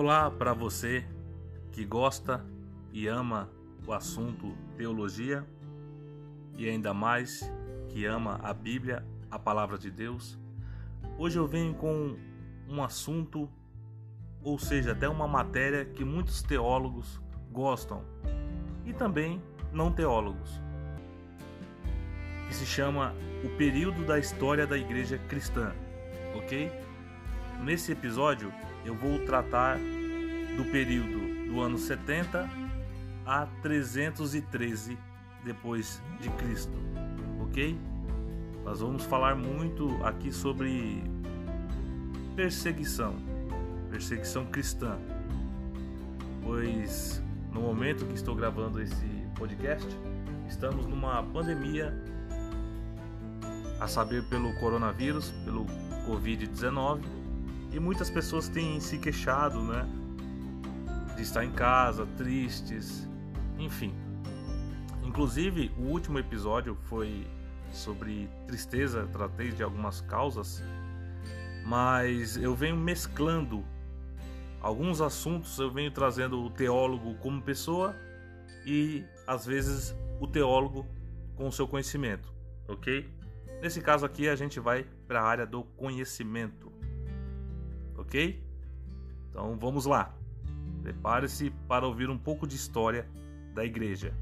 Olá para você que gosta e ama o assunto teologia e ainda mais que ama a Bíblia, a palavra de Deus. Hoje eu venho com um assunto, ou seja, até uma matéria que muitos teólogos gostam e também não teólogos, que se chama o período da história da igreja cristã, ok? Nesse episódio eu vou tratar do período do ano 70 a 313 depois de Cristo, ok? Nós vamos falar muito aqui sobre perseguição, perseguição cristã, pois no momento que estou gravando esse podcast, estamos numa pandemia, a saber pelo coronavírus, pelo Covid-19, e muitas pessoas têm se queixado, né, de estar em casa, tristes, enfim. Inclusive, o último episódio foi sobre tristeza, tratei de algumas causas, mas eu venho mesclando alguns assuntos, eu venho trazendo o teólogo como pessoa e às vezes o teólogo com o seu conhecimento, ok? Nesse caso aqui a gente vai para a área do conhecimento, ok? Então vamos lá. Prepare-se para ouvir um pouco de história da igreja.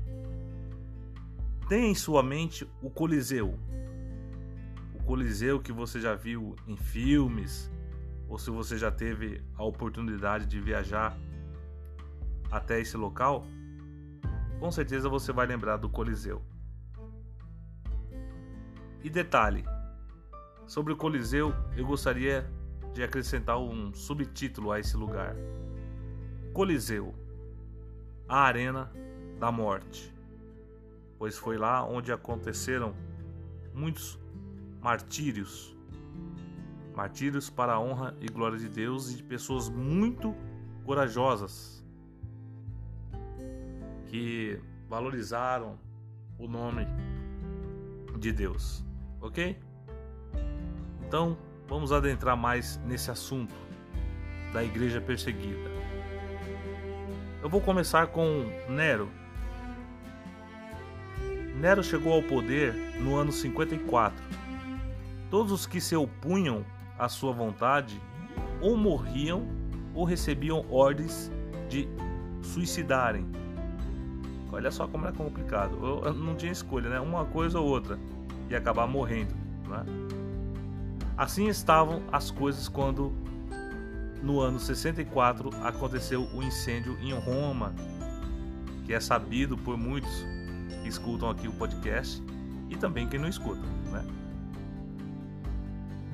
Tenha em sua mente o Coliseu. O Coliseu que você já viu em filmes, ou se você já teve a oportunidade de viajar até esse local, com certeza você vai lembrar do Coliseu. E detalhe: sobre o Coliseu, eu gostaria de acrescentar um subtítulo a esse lugar: Coliseu, a Arena da Morte, pois foi lá onde aconteceram muitos martírios. Martírios para a honra e glória de Deus e de pessoas muito corajosas que valorizaram o nome de Deus, ok? Então vamos adentrar mais nesse assunto da igreja perseguida. Eu vou começar com Nero. Nero chegou ao poder no ano 54. Todos os que se opunham à sua vontade ou morriam ou recebiam ordens de suicidarem Olha só como é complicado. Eu não tinha escolha, né? Uma coisa ou outra. E acabar morrendo, né? Assim estavam as coisas quando no ano 64 aconteceu o incêndio em Roma, que é sabido por muitos que escutam aqui o podcast e também quem não escuta, né?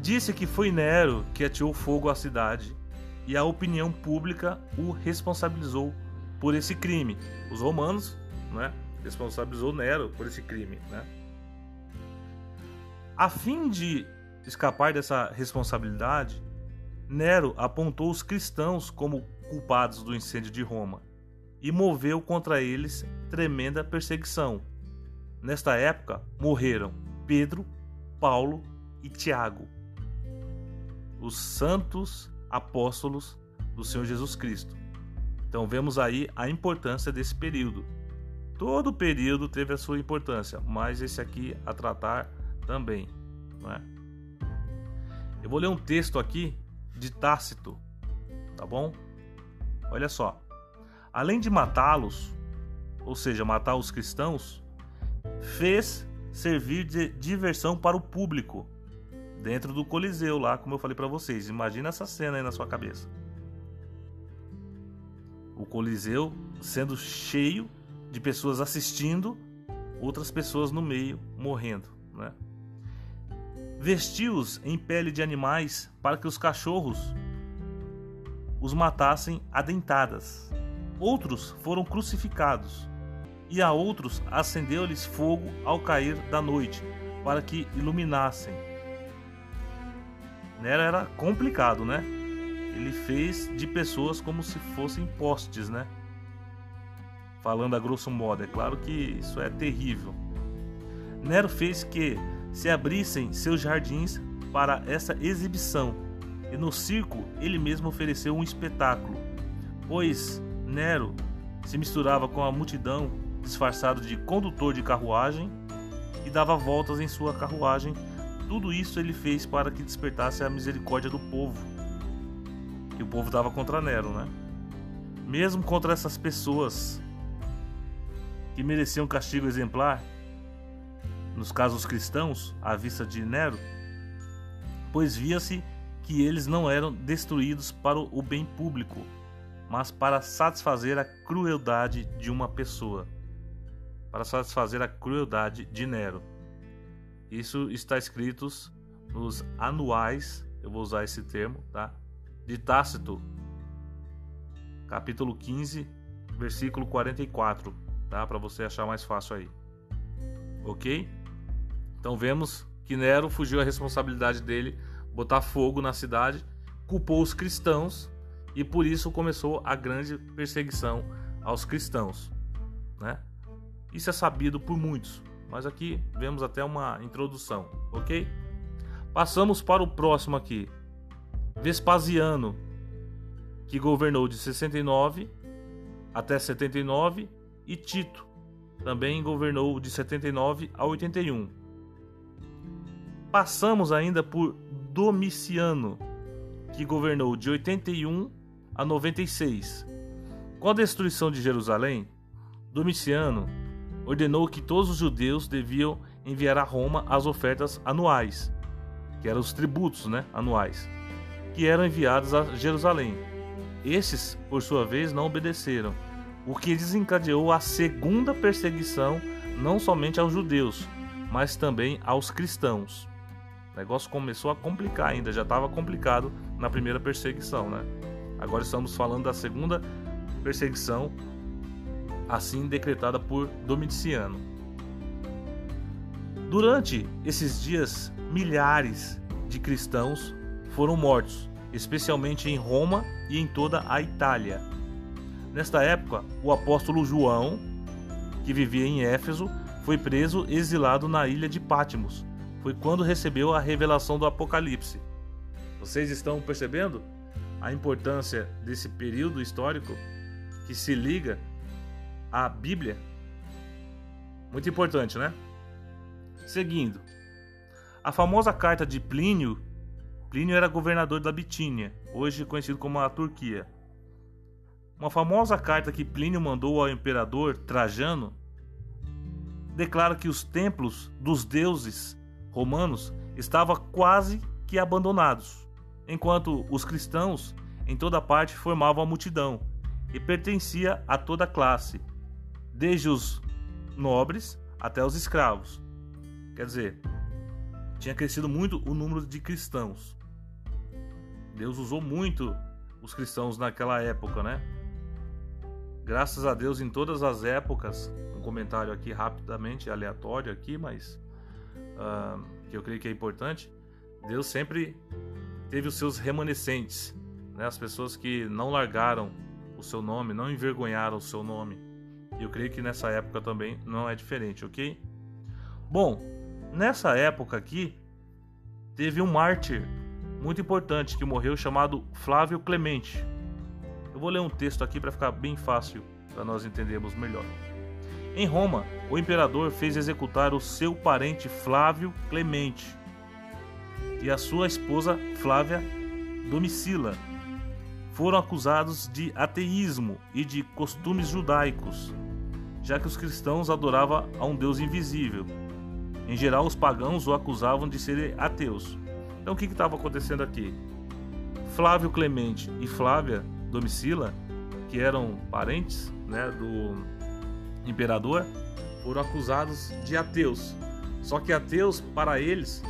Disse que foi Nero que atirou fogo à cidade e a opinião pública o responsabilizou por esse crime. Os romanos né, responsabilizou Nero por esse crime. Né? A fim de escapar dessa responsabilidade, Nero apontou os cristãos como culpados do incêndio de Roma e moveu contra eles tremenda perseguição. Nesta época morreram Pedro, Paulo e Tiago, os santos apóstolos do Senhor Jesus Cristo. Então vemos aí a importância desse período. Todo período teve a sua importância, mas esse aqui a tratar também. Não é? Eu vou ler um texto aqui de Tácito, tá bom? Olha só. Além de matá-los, ou seja, matar os cristãos, fez servir de diversão para o público dentro do Coliseu lá, como eu falei para vocês. Imagina essa cena aí na sua cabeça. O Coliseu sendo cheio de pessoas assistindo, outras pessoas no meio morrendo. Né? Vestiu-os em pele de animais para que os cachorros os matassem a dentadas. Outros foram crucificados, e a outros acendeu-lhes fogo ao cair da noite, para que iluminassem. Nero era complicado, né? Ele fez de pessoas como se fossem postes, né? falando a grosso modo. É claro que isso é terrível. Nero fez que se abrissem seus jardins para essa exibição, e no circo ele mesmo ofereceu um espetáculo, pois Nero se misturava com a multidão disfarçado de condutor de carruagem e dava voltas em sua carruagem. Tudo isso ele fez para que despertasse a misericórdia do povo, que o povo dava contra Nero, né? Mesmo contra essas pessoas que mereciam castigo exemplar, nos casos cristãos, à vista de Nero, pois via-se que eles não eram destruídos para o bem público, mas para satisfazer a crueldade de uma pessoa, para satisfazer a crueldade de Nero. Isso está escrito nos anuais, eu vou usar esse termo, tá? De Tácito, capítulo 15, versículo 44, tá? Para você achar mais fácil aí. OK? Então vemos que Nero fugiu à responsabilidade dele botar fogo na cidade, culpou os cristãos e por isso começou a grande perseguição aos cristãos, né? Isso é sabido por muitos, mas aqui vemos até uma introdução, ok? Passamos para o próximo aqui. Vespasiano, que governou de 69 até 79, e Tito, também governou de 79 a 81. Passamos ainda por Domiciano, que governou de 81 a 96. Com a destruição de Jerusalém, Domiciano ordenou que todos os judeus deviam enviar a Roma as ofertas anuais, que eram os tributos né, anuais, que eram enviados a Jerusalém. Esses, por sua vez, não obedeceram, o que desencadeou a segunda perseguição não somente aos judeus, mas também aos cristãos. O negócio começou a complicar ainda, já estava complicado na primeira perseguição, né? Agora estamos falando da segunda perseguição, assim decretada por Domiciano. Durante esses dias, milhares de cristãos foram mortos, especialmente em Roma e em toda a Itália. Nesta época, o apóstolo João, que vivia em Éfeso, foi preso e exilado na ilha de Pátimos, foi quando recebeu a revelação do Apocalipse. Vocês estão percebendo a importância desse período histórico que se liga à Bíblia? Muito importante, né? Seguindo, a famosa carta de Plínio. Plínio era governador da Bitínia, hoje conhecido como a Turquia. Uma famosa carta que Plínio mandou ao imperador Trajano declara que os templos dos deuses romanos estavam quase que abandonados, enquanto os cristãos em toda parte formavam a multidão e pertencia a toda classe, desde os nobres até os escravos. Quer dizer, tinha crescido muito o número de cristãos. Deus usou muito os cristãos naquela época, né? Graças a Deus em todas as épocas, um comentário aqui rapidamente aleatório aqui, mas uh, que eu creio que é importante, Deus sempre teve os seus remanescentes, né? as pessoas que não largaram o seu nome, não envergonharam o seu nome. E eu creio que nessa época também não é diferente, ok? Bom, nessa época aqui, teve um mártir muito importante que morreu chamado Flávio Clemente. Eu vou ler um texto aqui para ficar bem fácil para nós entendermos melhor. Em Roma, o imperador fez executar o seu parente Flávio Clemente e a sua esposa Flávia Domicila. Foram acusados de ateísmo e de costumes judaicos, já que os cristãos adoravam a um Deus invisível. Em geral, os pagãos o acusavam de serem ateus. Então, o que estava acontecendo aqui? Flávio Clemente e Flávia Domicila, que eram parentes né, do imperador, foram acusados de ateus. Só que ateus, para eles,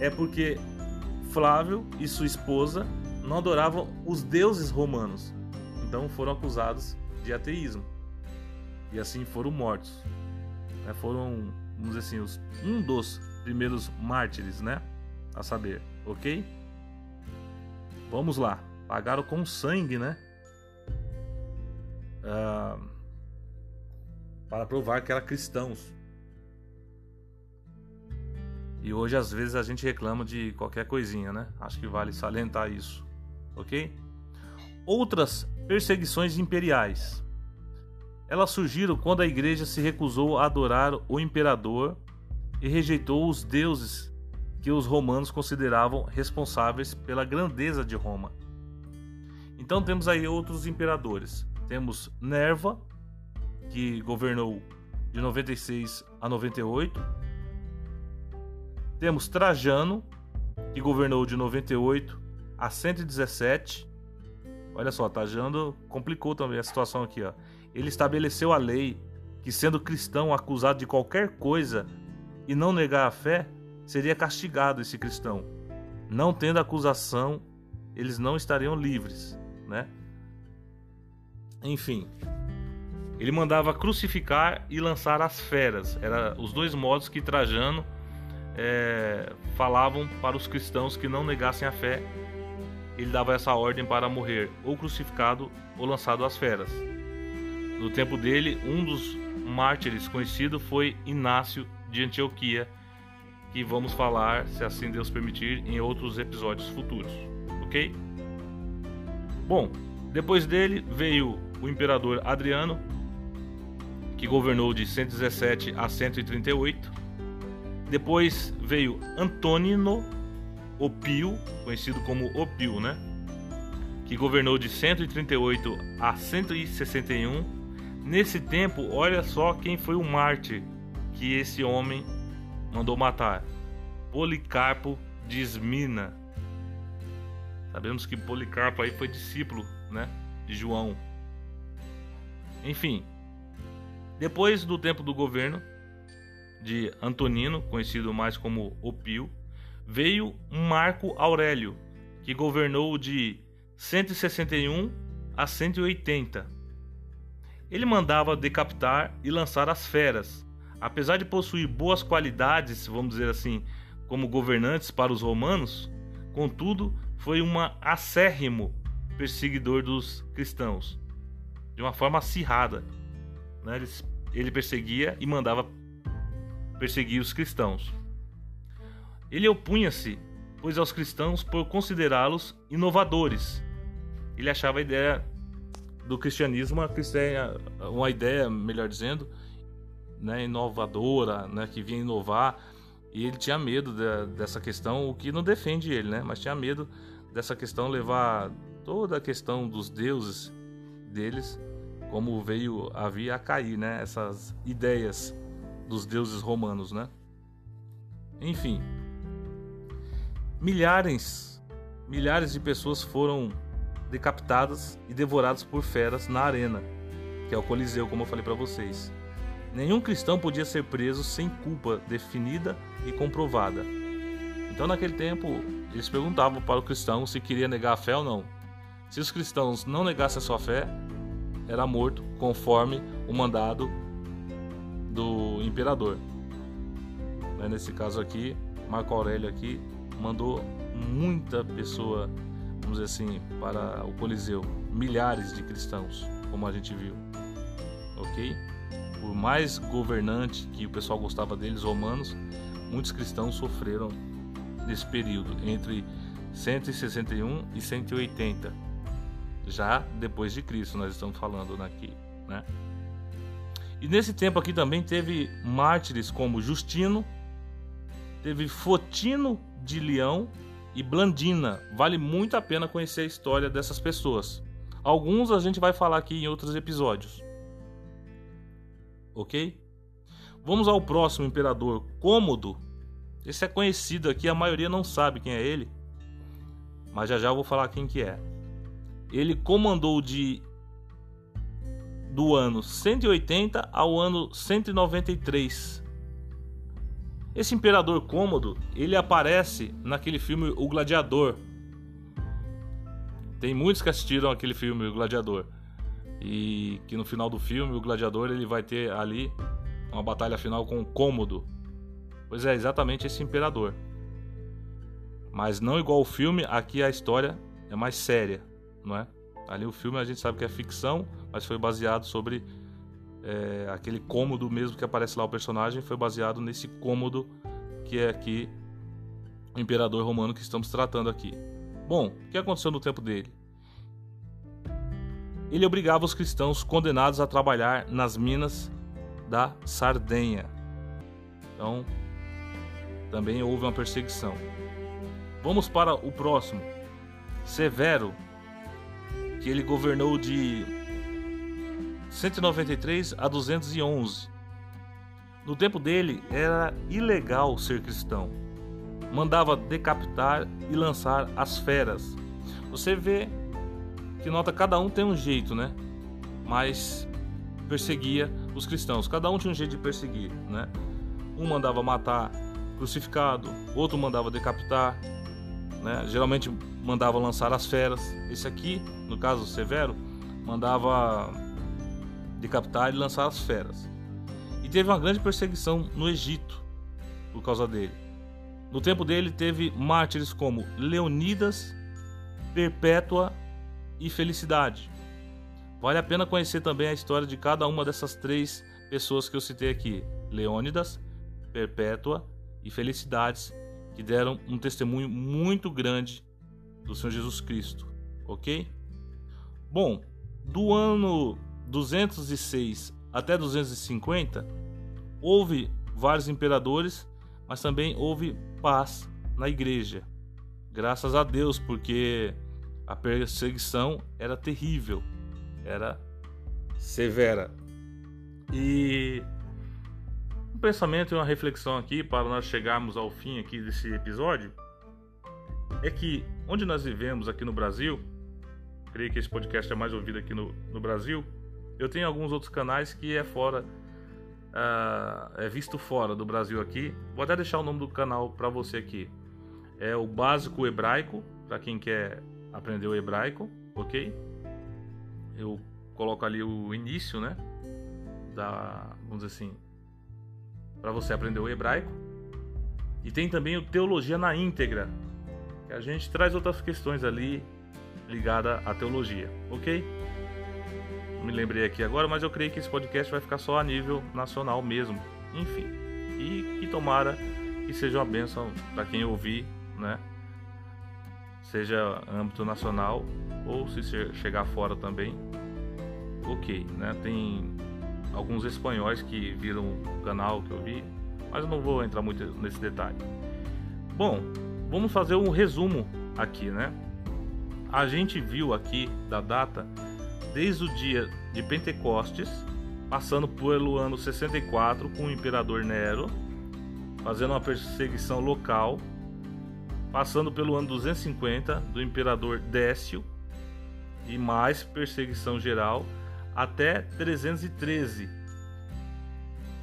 é porque Flávio e sua esposa não adoravam os deuses romanos. Então foram acusados de ateísmo. E assim foram mortos. Né? Foram, vamos dizer assim, os, um dos primeiros mártires, né? A saber, ok? Vamos lá. Pagaram com sangue, né? Uh, para provar que eram cristãos. E hoje às vezes a gente reclama de qualquer coisinha, né? Acho que vale salientar isso, ok? outras perseguições imperiais. Elas surgiram quando a igreja se recusou a adorar o imperador e rejeitou os deuses que os romanos consideravam responsáveis pela grandeza de Roma. Então temos aí outros imperadores. Temos Nerva, que governou de 96 a 98. Temos Trajano, que governou de 98 a 117. Olha só, Trajano complicou também a situação aqui, ó. Ele estabeleceu a lei que sendo cristão acusado de qualquer coisa e não negar a fé, seria castigado esse cristão. Não tendo acusação, eles não estariam livres, né? Enfim, ele mandava crucificar e lançar as feras. Era os dois modos que Trajano é, falavam para os cristãos que não negassem a fé. Ele dava essa ordem para morrer ou crucificado ou lançado às feras. No tempo dele, um dos mártires conhecido foi Inácio de Antioquia, que vamos falar, se assim Deus permitir, em outros episódios futuros, ok? Bom, depois dele veio o imperador Adriano, que governou de 117 a 138. Depois veio Antonino Opio, conhecido como Opio, né? Que governou de 138 a 161. Nesse tempo, olha só quem foi o mártir que esse homem mandou matar. Policarpo de Esmina. Sabemos que Policarpo aí foi discípulo, né, de João. Enfim, depois do tempo do governo de Antonino, conhecido mais como Opio, veio Marco Aurélio, que governou de 161 a 180. Ele mandava decapitar e lançar as feras. Apesar de possuir boas qualidades, vamos dizer assim, como governantes para os romanos, contudo, foi um acérrimo perseguidor dos cristãos, de uma forma acirrada. Né? Eles ele perseguia e mandava perseguir os cristãos. Ele opunha-se, pois, aos cristãos por considerá-los inovadores. Ele achava a ideia do cristianismo uma, ideia, melhor dizendo, né, inovadora, né, que vinha inovar. E ele tinha medo de, dessa questão, o que não defende ele, né? Mas tinha medo dessa questão levar toda a questão dos deuses deles como veio havia a cair, né? Essas ideias dos deuses romanos, né? Enfim, milhares, milhares de pessoas foram decapitadas e devoradas por feras na arena, que é o Coliseu, como eu falei para vocês. Nenhum cristão podia ser preso sem culpa definida e comprovada. Então, naquele tempo, eles perguntavam para o cristão se queria negar a fé ou não. Se os cristãos não negassem a sua fé, era morto conforme o mandado do imperador. Né, nesse caso aqui, Marco Aurélio aqui mandou muita pessoa, vamos dizer assim, para o Coliseu, milhares de cristãos, como a gente viu. OK? Por mais governante que o pessoal gostava deles, romanos, muitos cristãos sofreram nesse período entre 161 e 180 já depois de Cristo, nós estamos falando aqui, né? E nesse tempo aqui também teve mártires como Justino, teve Fotino de Leão e Blandina. Vale muito a pena conhecer a história dessas pessoas. Alguns a gente vai falar aqui em outros episódios. Ok? Vamos ao próximo imperador, Cômodo. Esse é conhecido aqui, a maioria não sabe quem é ele. Mas já já eu vou falar quem que é ele comandou de do ano 180 ao ano 193. Esse imperador cômodo, ele aparece naquele filme O Gladiador. Tem muitos que assistiram aquele filme O Gladiador. E que no final do filme o gladiador ele vai ter ali uma batalha final com o Cômodo. Pois é, exatamente esse imperador. Mas não igual o filme, aqui a história é mais séria não é? Ali o filme a gente sabe que é ficção, mas foi baseado sobre é, aquele cômodo mesmo que aparece lá o personagem, foi baseado nesse cômodo que é aqui o imperador romano que estamos tratando aqui. Bom, o que aconteceu no tempo dele? ele obrigava os cristãos condenados a trabalhar nas minas da Sardenha. Então, também houve uma perseguição. Vamos para o próximo. Severo, que ele governou de 193 a 211. No tempo dele era ilegal ser cristão. Mandava decapitar e lançar as feras. Você vê que nota cada um tem um jeito, né? Mas perseguia os cristãos. Cada um tinha um jeito de perseguir, né? Um mandava matar crucificado, outro mandava decapitar, né? Geralmente mandava lançar as feras. Esse aqui, no caso Severo, mandava decapitar e lançar as feras. E teve uma grande perseguição no Egito por causa dele. No tempo dele teve mártires como Leonidas, Perpétua e Felicidade. Vale a pena conhecer também a história de cada uma dessas três pessoas que eu citei aqui: Leônidas, Perpétua e Felicidades, que deram um testemunho muito grande do Senhor Jesus Cristo, ok? Bom, do ano 206 até 250, houve vários imperadores, mas também houve paz na igreja. Graças a Deus, porque a perseguição era terrível, era severa. E pensamento e uma reflexão aqui para nós chegarmos ao fim aqui desse episódio é que onde nós vivemos aqui no Brasil, creio que esse podcast é mais ouvido aqui no, no Brasil, eu tenho alguns outros canais que é fora, uh, é visto fora do Brasil aqui. Vou até deixar o nome do canal para você aqui. É o Básico Hebraico, para quem quer aprender o hebraico, ok? Eu coloco ali o início, né? Da, vamos dizer assim, para você aprender o hebraico. E tem também o Teologia na íntegra, que a gente traz outras questões ali ligada à teologia, ok? Não me lembrei aqui agora, mas eu creio que esse podcast vai ficar só a nível nacional mesmo. Enfim, e que tomara que seja uma bênção para quem ouvir, né? Seja âmbito nacional ou se chegar fora também, ok, né? Tem alguns espanhóis que viram o canal que eu vi, mas eu não vou entrar muito nesse detalhe. Bom, vamos fazer um resumo aqui, né? A gente viu aqui da data desde o dia de Pentecostes, passando pelo ano 64 com o imperador Nero, fazendo uma perseguição local, passando pelo ano 250 do imperador Décio e mais perseguição geral até 313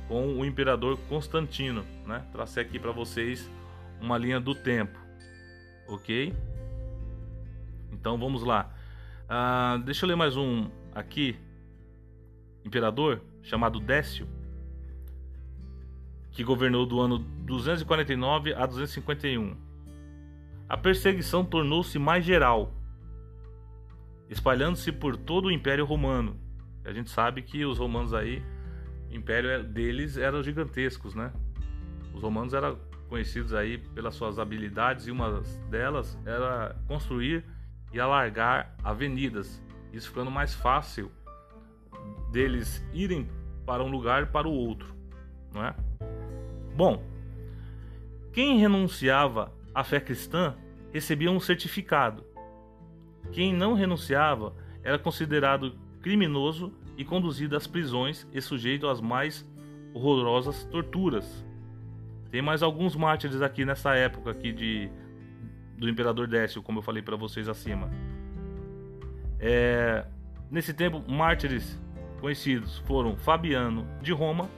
com o imperador Constantino, né? Tracei aqui para vocês uma linha do tempo, ok? Então vamos lá. Ah, deixa eu ler mais um aqui. Imperador chamado Décio, que governou do ano 249 a 251. A perseguição tornou-se mais geral, espalhando-se por todo o Império Romano. A gente sabe que os romanos aí, o império deles eram gigantescos, né? Os romanos eram conhecidos aí pelas suas habilidades e uma delas era construir e alargar avenidas, isso ficando mais fácil deles irem para um lugar e para o outro, não é? Bom, quem renunciava à fé cristã recebia um certificado. Quem não renunciava era considerado criminoso e conduzido às prisões e sujeito às mais horrorosas torturas. Tem mais alguns mártires aqui nessa época aqui de do imperador Décio, como eu falei para vocês acima. É, nesse tempo, mártires conhecidos foram Fabiano de Roma,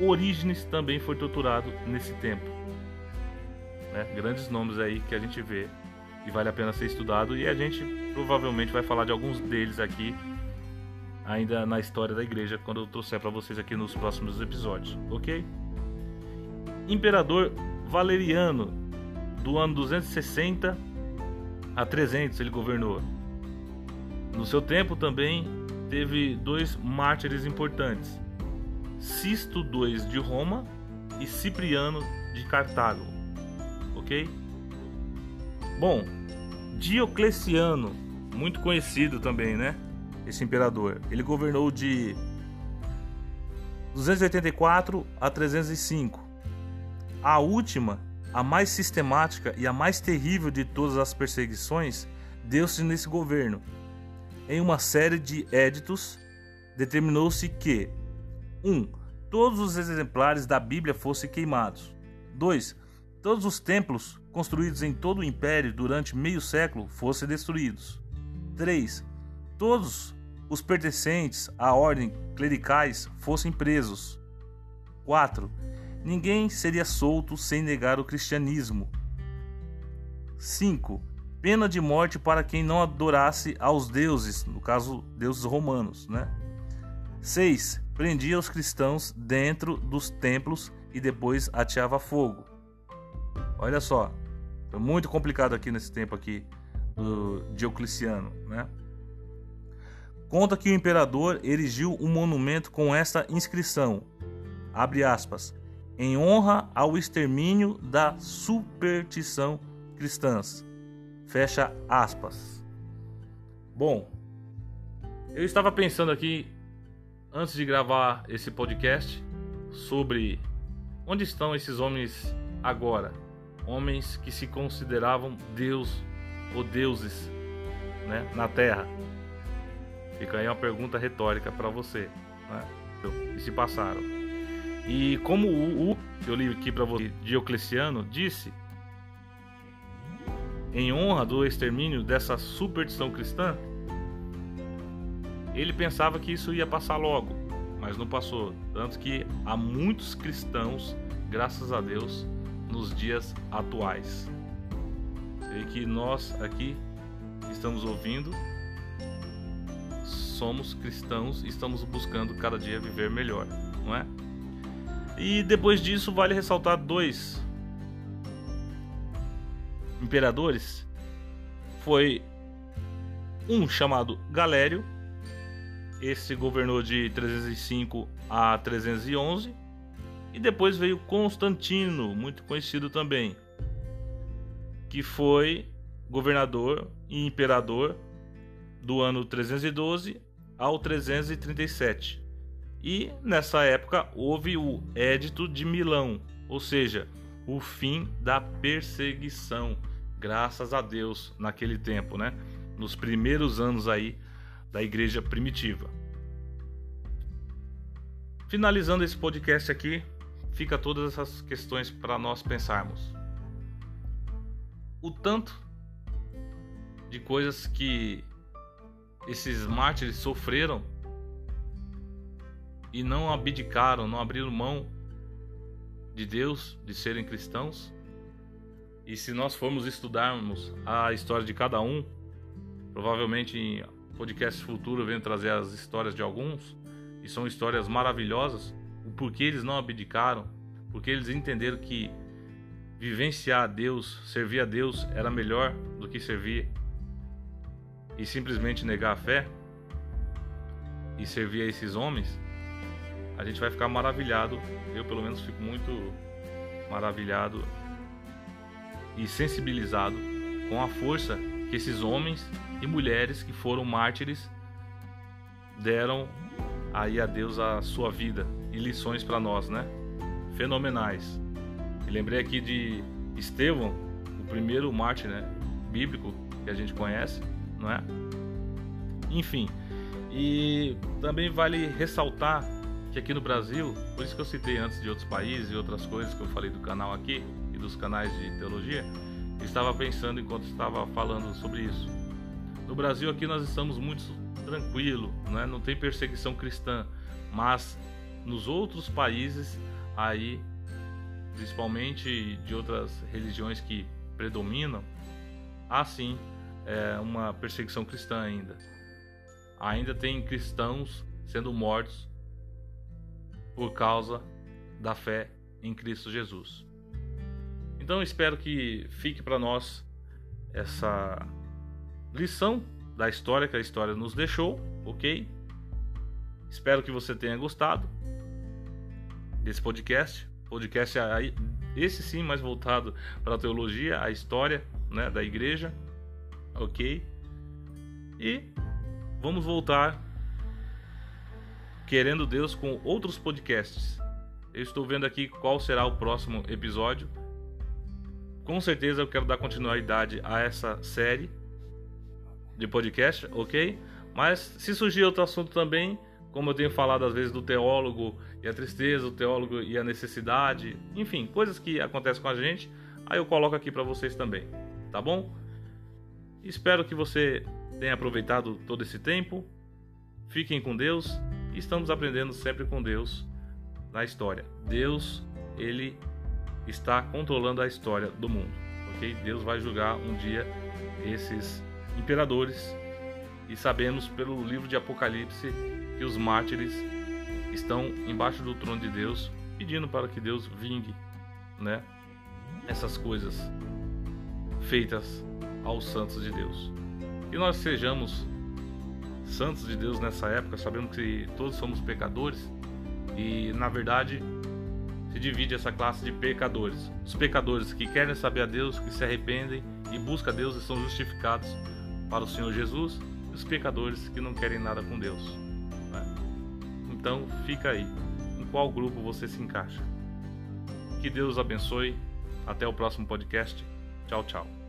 Orígenes também foi torturado nesse tempo. Né? Grandes nomes aí que a gente vê e vale a pena ser estudado e a gente provavelmente vai falar de alguns deles aqui ainda na história da igreja quando eu trouxer para vocês aqui nos próximos episódios, ok? Imperador Valeriano do ano 260 a 300 ele governou. No seu tempo também teve dois mártires importantes: Sisto II de Roma e Cipriano de Cartago. Ok? Bom, Diocleciano, muito conhecido também, né? Esse imperador. Ele governou de 284 a 305. A última, a mais sistemática e a mais terrível de todas as perseguições, deu-se nesse governo. Em uma série de éditos, determinou-se que 1. Um, todos os exemplares da Bíblia fossem queimados. 2. Todos os templos construídos em todo o império durante meio século fossem destruídos. 3. Todos os pertencentes à ordem clericais fossem presos. 4. Ninguém seria solto sem negar o cristianismo. 5. Pena de morte para quem não adorasse aos deuses, no caso, deuses romanos, né? 6. Prendia os cristãos dentro dos templos e depois ateava fogo. Olha só, foi muito complicado aqui nesse tempo aqui do Diocleciano, né? Conta que o imperador erigiu um monumento com esta inscrição: aspas, em honra ao extermínio da superstição cristãs. Fecha aspas. Bom, eu estava pensando aqui antes de gravar esse podcast sobre onde estão esses homens agora, homens que se consideravam Deus ou deuses, né, na Terra. Fica aí uma pergunta retórica para você. Né? E se passaram. E como o, o que eu li aqui para você, Diocleciano, disse, em honra do extermínio dessa superstição cristã, ele pensava que isso ia passar logo, mas não passou. Tanto que há muitos cristãos, graças a Deus, nos dias atuais. E que nós aqui estamos ouvindo somos cristãos e estamos buscando cada dia viver melhor, não é? E depois disso vale ressaltar dois imperadores. Foi um chamado Galério, esse governou de 305 a 311, e depois veio Constantino, muito conhecido também, que foi governador e imperador do ano 312 ao 337. E nessa época houve o Edito de Milão, ou seja, o fim da perseguição, graças a Deus naquele tempo, né? Nos primeiros anos aí da igreja primitiva. Finalizando esse podcast aqui, fica todas essas questões para nós pensarmos. O tanto de coisas que esses mártires sofreram e não abdicaram, não abriram mão de Deus, de serem cristãos. E se nós formos estudarmos a história de cada um, provavelmente em podcast futuro eu venho trazer as histórias de alguns, e são histórias maravilhosas, o porquê eles não abdicaram, porque eles entenderam que vivenciar a Deus, servir a Deus era melhor do que servir e simplesmente negar a fé e servir a esses homens, a gente vai ficar maravilhado. Eu, pelo menos, fico muito maravilhado e sensibilizado com a força que esses homens e mulheres que foram mártires deram aí a Deus a sua vida e lições para nós, né? Fenomenais. E lembrei aqui de Estevão, o primeiro mártir, né, bíblico que a gente conhece não é? Enfim, e também vale ressaltar que aqui no Brasil, por isso que eu citei antes de outros países e outras coisas que eu falei do canal aqui e dos canais de teologia, estava pensando enquanto estava falando sobre isso. No Brasil aqui nós estamos muito tranquilo, não tem perseguição cristã, mas nos outros países aí, principalmente de outras religiões que predominam, há sim é, uma perseguição cristã ainda. Ainda tem cristãos sendo mortos por causa da fé em Cristo Jesus. Então espero que fique para nós essa lição da história que a história nos deixou, ok? Espero que você tenha gostado desse podcast. Podcast esse sim mais voltado para a teologia, a história né, da igreja ok? E vamos voltar querendo Deus com outros podcasts. Eu estou vendo aqui qual será o próximo episódio. Com certeza eu quero dar continuidade a essa série de podcast, ok? Mas se surgir outro assunto também, como eu tenho falado às vezes do teólogo e a tristeza, o teólogo e a necessidade, enfim, coisas que acontecem com a gente, aí eu coloco aqui para vocês também, tá bom? Espero que você tenha aproveitado todo esse tempo. Fiquem com Deus estamos aprendendo sempre com Deus na história. Deus, ele está controlando a história do mundo, ok? Deus vai julgar um dia esses imperadores e sabemos pelo livro de Apocalipse que os mártires estão embaixo do trono de Deus pedindo para que Deus vingue, né? Essas coisas feitas aos santos de Deus. E nós sejamos santos de Deus nessa época, sabemos que todos somos pecadores e na verdade se divide essa classe de pecadores. Os pecadores que querem saber a Deus, que se arrependem e buscam a Deus e são justificados para o Senhor Jesus, e os pecadores que não querem nada com Deus. Né? Então fica aí, em qual grupo você se encaixa. Que Deus abençoe. Até o próximo podcast. Tchau, tchau.